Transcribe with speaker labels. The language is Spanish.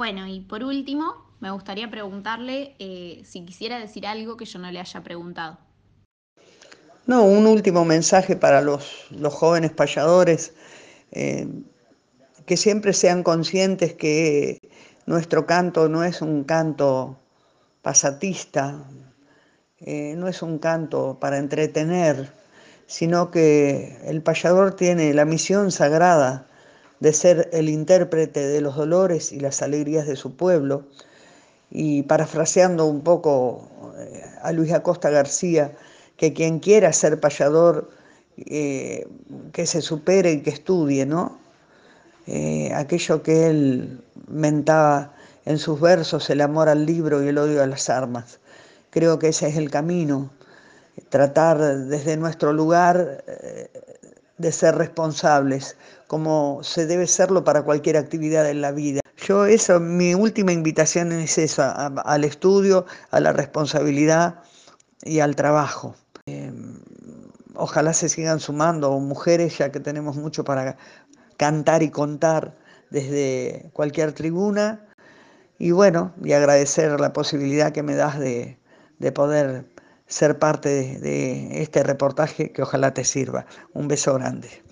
Speaker 1: Bueno, y por último, me gustaría preguntarle eh, si quisiera decir algo que yo no le haya preguntado.
Speaker 2: No, un último mensaje para los, jóvenes payadores, eh, que siempre sean conscientes que nuestro canto no es un canto pasatista, eh, no es un canto para entretener, sino que el payador tiene la misión sagrada de ser el intérprete de los dolores y las alegrías de su pueblo. Y parafraseando un poco eh, a Luis Acosta García, que quien quiera ser payador, eh, que se supere y que estudie, ¿no? Eh, aquello que él mentaba en sus versos, el amor al libro y el odio a las armas. Creo que ese es el camino, tratar desde nuestro lugar de ser responsables, como se debe serlo para cualquier actividad en la vida. Yo eso, mi última invitación es esa, al estudio, a la responsabilidad y al trabajo. Em, ojalá se sigan sumando mujeres, ya que tenemos mucho para cantar y contar desde cualquier tribuna. Y bueno, y agradecer la posibilidad que me das de, de poder ser parte de, este reportaje que ojalá te sirva. Un beso grande.